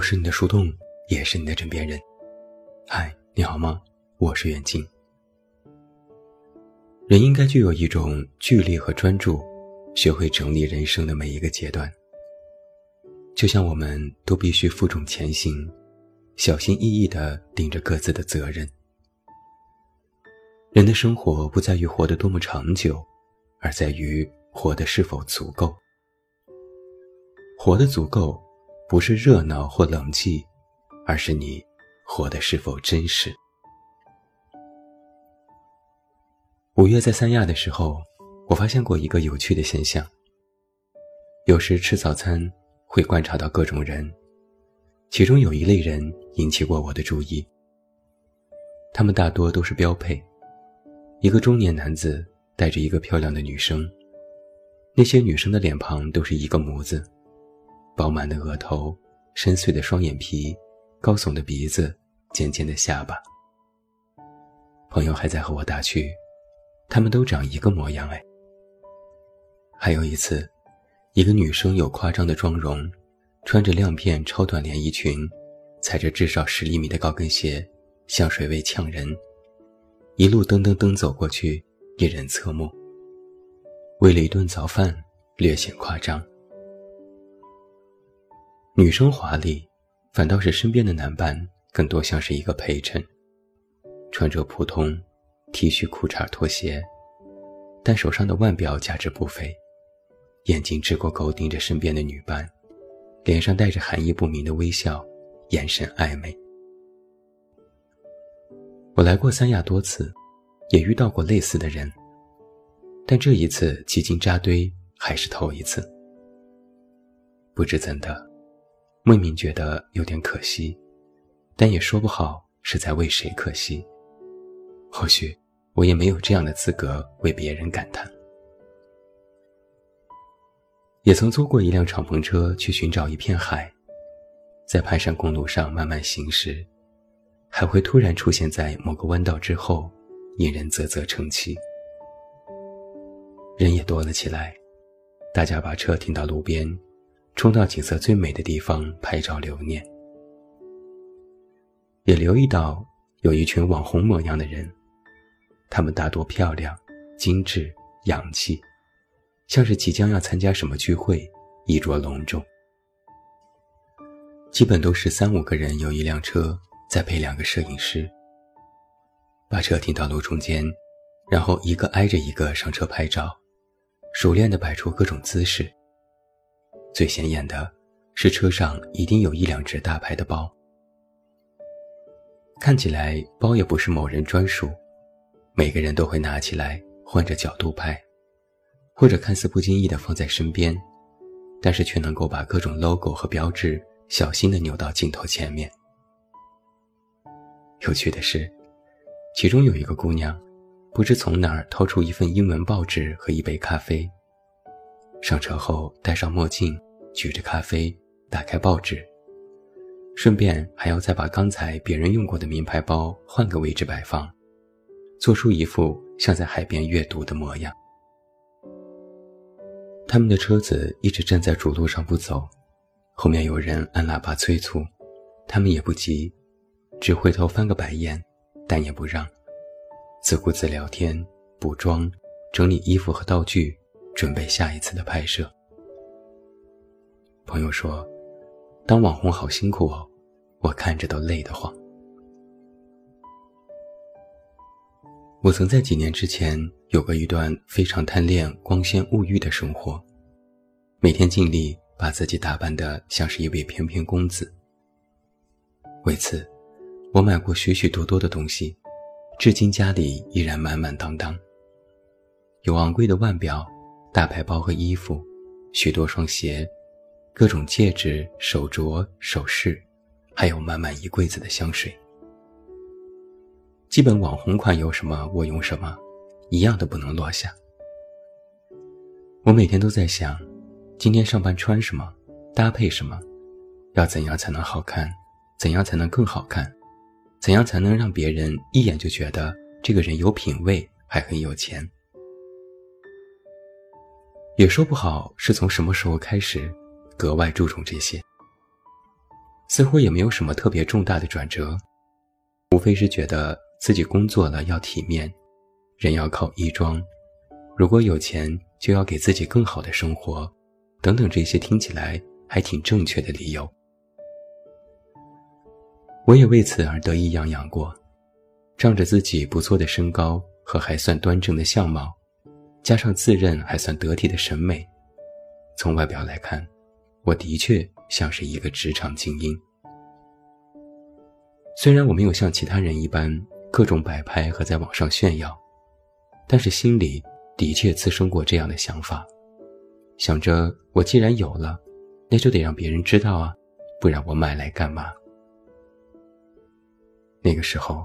我是你的树洞，也是你的枕边人。嗨，你好吗？我是远近。人应该具有一种距离和专注，学会整理人生的每一个阶段。就像我们都必须负重前行，小心翼翼地顶着各自的责任。人的生活不在于活得多么长久，而在于活得是否足够。活得足够。不是热闹或冷寂，而是你活得是否真实。五月在三亚的时候，我发现过一个有趣的现象。有时吃早餐会观察到各种人，其中有一类人引起过我的注意。他们大多都是标配：一个中年男子带着一个漂亮的女生，那些女生的脸庞都是一个模子。饱满的额头，深邃的双眼皮，高耸的鼻子，尖尖的下巴。朋友还在和我打趣，他们都长一个模样哎。还有一次，一个女生有夸张的妆容，穿着亮片超短连衣裙，踩着至少十厘米的高跟鞋，香水味呛人，一路噔噔噔走过去，引人侧目。为了一顿早饭，略显夸张。女生华丽，反倒是身边的男伴更多像是一个陪衬，穿着普通 T 恤、裤衩、拖鞋，但手上的腕表价值不菲，眼睛直勾勾盯着身边的女伴，脸上带着含义不明的微笑，眼神暧昧。我来过三亚多次，也遇到过类似的人，但这一次几经扎堆还是头一次。不知怎的。未免觉得有点可惜，但也说不好是在为谁可惜。或许我也没有这样的资格为别人感叹。也曾租过一辆敞篷车去寻找一片海，在盘山公路上慢慢行驶，还会突然出现在某个弯道之后，引人啧啧称奇。人也多了起来，大家把车停到路边。冲到景色最美的地方拍照留念，也留意到有一群网红模样的人，他们大多漂亮、精致、洋气，像是即将要参加什么聚会，衣着隆重。基本都是三五个人有一辆车，再配两个摄影师，把车停到路中间，然后一个挨着一个上车拍照，熟练地摆出各种姿势。最显眼的是车上一定有一两只大牌的包，看起来包也不是某人专属，每个人都会拿起来换着角度拍，或者看似不经意的放在身边，但是却能够把各种 logo 和标志小心的扭到镜头前面。有趣的是，其中有一个姑娘，不知从哪儿掏出一份英文报纸和一杯咖啡。上车后戴上墨镜，举着咖啡，打开报纸，顺便还要再把刚才别人用过的名牌包换个位置摆放，做出一副像在海边阅读的模样。他们的车子一直站在主路上不走，后面有人按喇叭催促，他们也不急，只回头翻个白眼，但也不让，自顾自聊天、补妆、整理衣服和道具。准备下一次的拍摄。朋友说：“当网红好辛苦哦，我看着都累得慌。”我曾在几年之前有过一段非常贪恋光鲜物欲的生活，每天尽力把自己打扮得像是一位翩翩公子。为此，我买过许许多多的东西，至今家里依然满满当当，有昂贵的腕表。大牌包和衣服，许多双鞋，各种戒指、手镯、首饰，还有满满一柜子的香水。基本网红款有什么我用什么，一样都不能落下。我每天都在想，今天上班穿什么，搭配什么，要怎样才能好看，怎样才能更好看，怎样才能让别人一眼就觉得这个人有品位，还很有钱。也说不好是从什么时候开始，格外注重这些。似乎也没有什么特别重大的转折，无非是觉得自己工作了要体面，人要靠衣装，如果有钱就要给自己更好的生活，等等这些听起来还挺正确的理由。我也为此而得意洋洋过，仗着自己不错的身高和还算端正的相貌，加上自认还算得体的审美，从外表来看，我的确。像是一个职场精英。虽然我没有像其他人一般各种摆拍和在网上炫耀，但是心里的确滋生过这样的想法，想着我既然有了，那就得让别人知道啊，不然我买来干嘛？那个时候，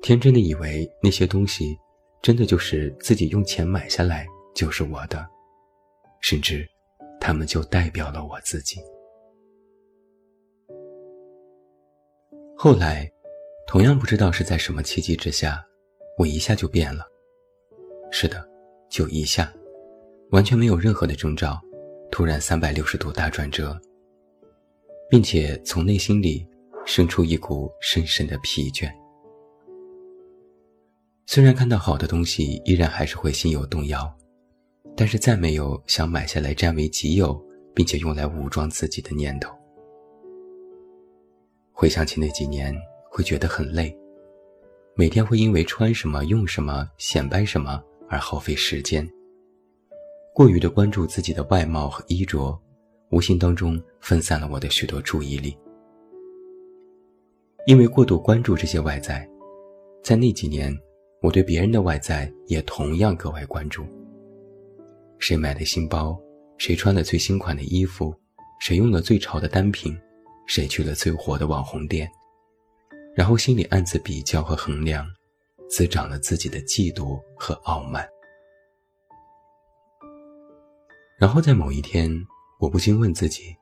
天真的以为那些东西，真的就是自己用钱买下来就是我的，甚至，他们就代表了我自己。后来，同样不知道是在什么契机之下，我一下就变了。是的，就一下，完全没有任何的征兆，突然三百六十度大转折，并且从内心里生出一股深深的疲倦。虽然看到好的东西，依然还是会心有动摇，但是再没有想买下来占为己有，并且用来武装自己的念头。回想起那几年，会觉得很累，每天会因为穿什么、用什么、显摆什么而耗费时间。过于的关注自己的外貌和衣着，无形当中分散了我的许多注意力。因为过度关注这些外在，在那几年，我对别人的外在也同样格外关注。谁买的新包，谁穿了最新款的衣服，谁用了最潮的单品。谁去了最火的网红店，然后心里暗自比较和衡量，滋长了自己的嫉妒和傲慢。然后在某一天，我不禁问自己：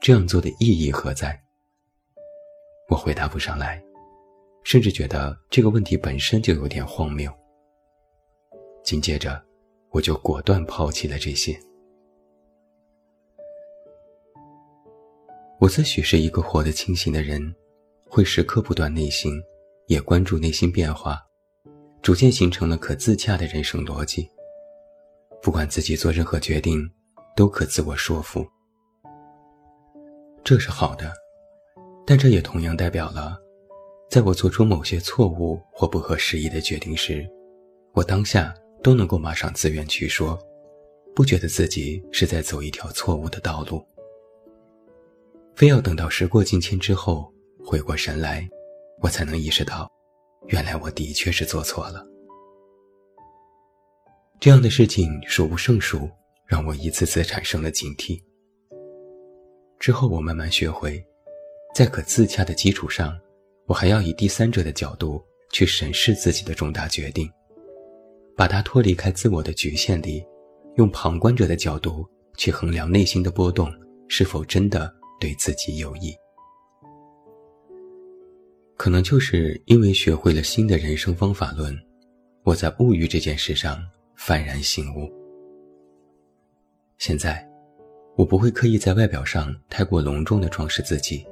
这样做的意义何在？我回答不上来，甚至觉得这个问题本身就有点荒谬。紧接着，我就果断抛弃了这些。我自诩是一个活得清醒的人，会时刻不断内心，也关注内心变化，逐渐形成了可自洽的人生逻辑。不管自己做任何决定，都可自我说服。这是好的，但这也同样代表了，在我做出某些错误或不合时宜的决定时，我当下都能够马上自圆其说，不觉得自己是在走一条错误的道路。非要等到时过境迁之后，回过神来，我才能意识到，原来我的确是做错了。这样的事情数不胜数，让我一次次产生了警惕。之后，我慢慢学会，在可自洽的基础上，我还要以第三者的角度去审视自己的重大决定，把它脱离开自我的局限里，用旁观者的角度去衡量内心的波动是否真的。对自己有益，可能就是因为学会了新的人生方法论，我在物欲这件事上幡然醒悟。现在，我不会刻意在外表上太过隆重的装饰自己，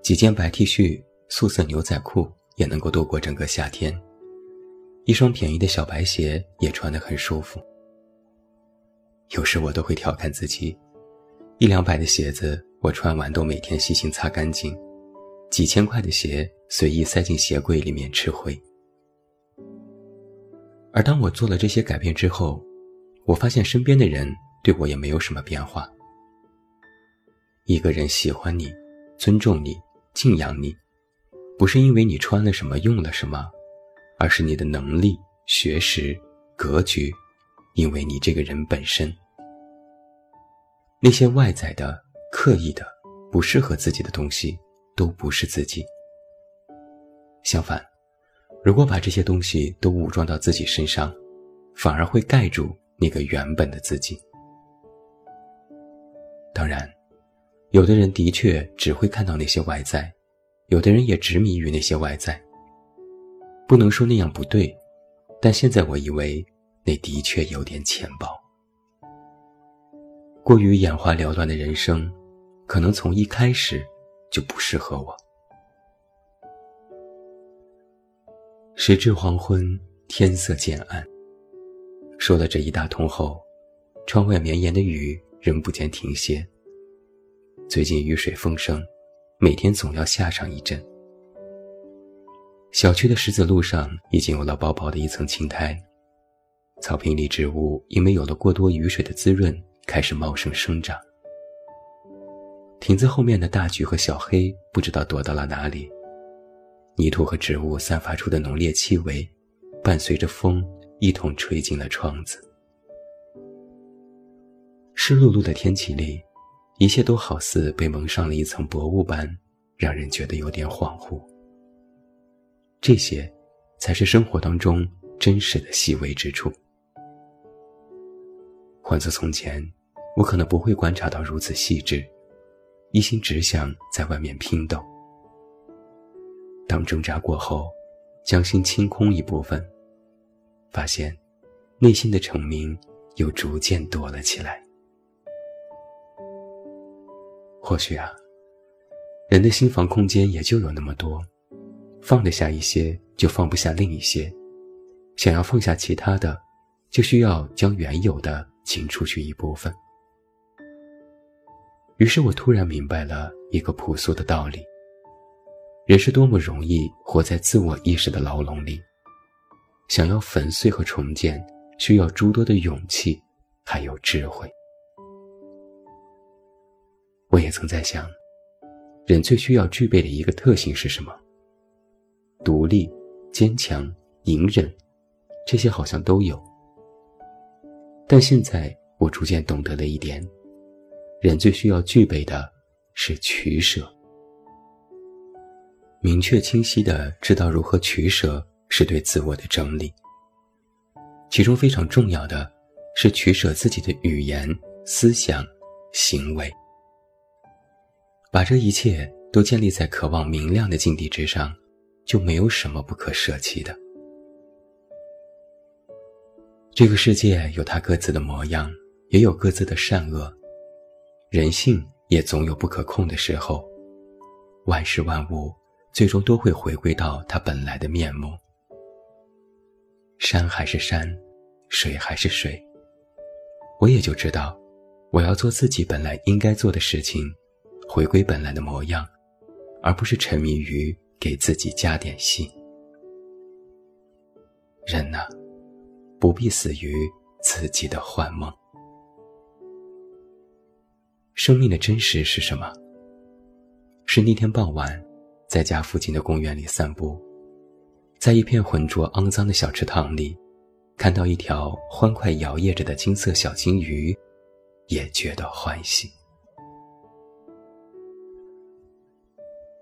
几件白 T 恤、素色牛仔裤也能够度过整个夏天，一双便宜的小白鞋也穿得很舒服。有时我都会调侃自己，一两百的鞋子。我穿完都每天细心擦干净，几千块的鞋随意塞进鞋柜里面吃灰。而当我做了这些改变之后，我发现身边的人对我也没有什么变化。一个人喜欢你、尊重你、敬仰你，不是因为你穿了什么、用了什么，而是你的能力、学识、格局，因为你这个人本身。那些外在的。刻意的不适合自己的东西，都不是自己。相反，如果把这些东西都武装到自己身上，反而会盖住那个原本的自己。当然，有的人的确只会看到那些外在，有的人也执迷于那些外在。不能说那样不对，但现在我以为那的确有点浅薄。过于眼花缭乱的人生。可能从一开始就不适合我。时至黄昏，天色渐暗。说了这一大通后，窗外绵延的雨仍不见停歇。最近雨水丰盛，每天总要下上一阵。小区的石子路上已经有了薄薄的一层青苔，草坪里植物因为有了过多雨水的滋润，开始茂盛生长。亭子后面的大橘和小黑不知道躲到了哪里。泥土和植物散发出的浓烈气味，伴随着风一同吹进了窗子。湿漉漉的天气里，一切都好似被蒙上了一层薄雾般，让人觉得有点恍惚。这些，才是生活当中真实的细微之处。换做从前，我可能不会观察到如此细致，一心只想在外面拼斗。当挣扎过后，将心清空一部分，发现内心的澄明又逐渐多了起来。或许啊，人的心房空间也就有那么多，放得下一些，就放不下另一些；想要放下其他的，就需要将原有的清出去一部分。于是我突然明白了一个朴素的道理。人是多么容易活在自我意识的牢笼里，想要粉碎和重建，需要诸多的勇气，还有智慧。我也曾在想，人最需要具备的一个特性是什么？独立、坚强、隐忍，这些好像都有。但现在我逐渐懂得了一点，人最需要具备的是取舍。明确清晰的知道如何取舍，是对自我的整理。其中非常重要的是取舍自己的语言、思想、行为，把这一切都建立在渴望明亮的境地之上，就没有什么不可舍弃的。这个世界有它各自的模样，也有各自的善恶，人性也总有不可控的时候，万事万物。最终都会回归到它本来的面目。山还是山，水还是水。我也就知道，我要做自己本来应该做的事情，回归本来的模样，而不是沉迷于给自己加点戏。人呐，不必死于自己的幻梦。生命的真实是什么？是那天傍晚。在家附近的公园里散步，在一片浑浊肮脏的小池塘里，看到一条欢快摇曳着的金色小金鱼，也觉得欢喜。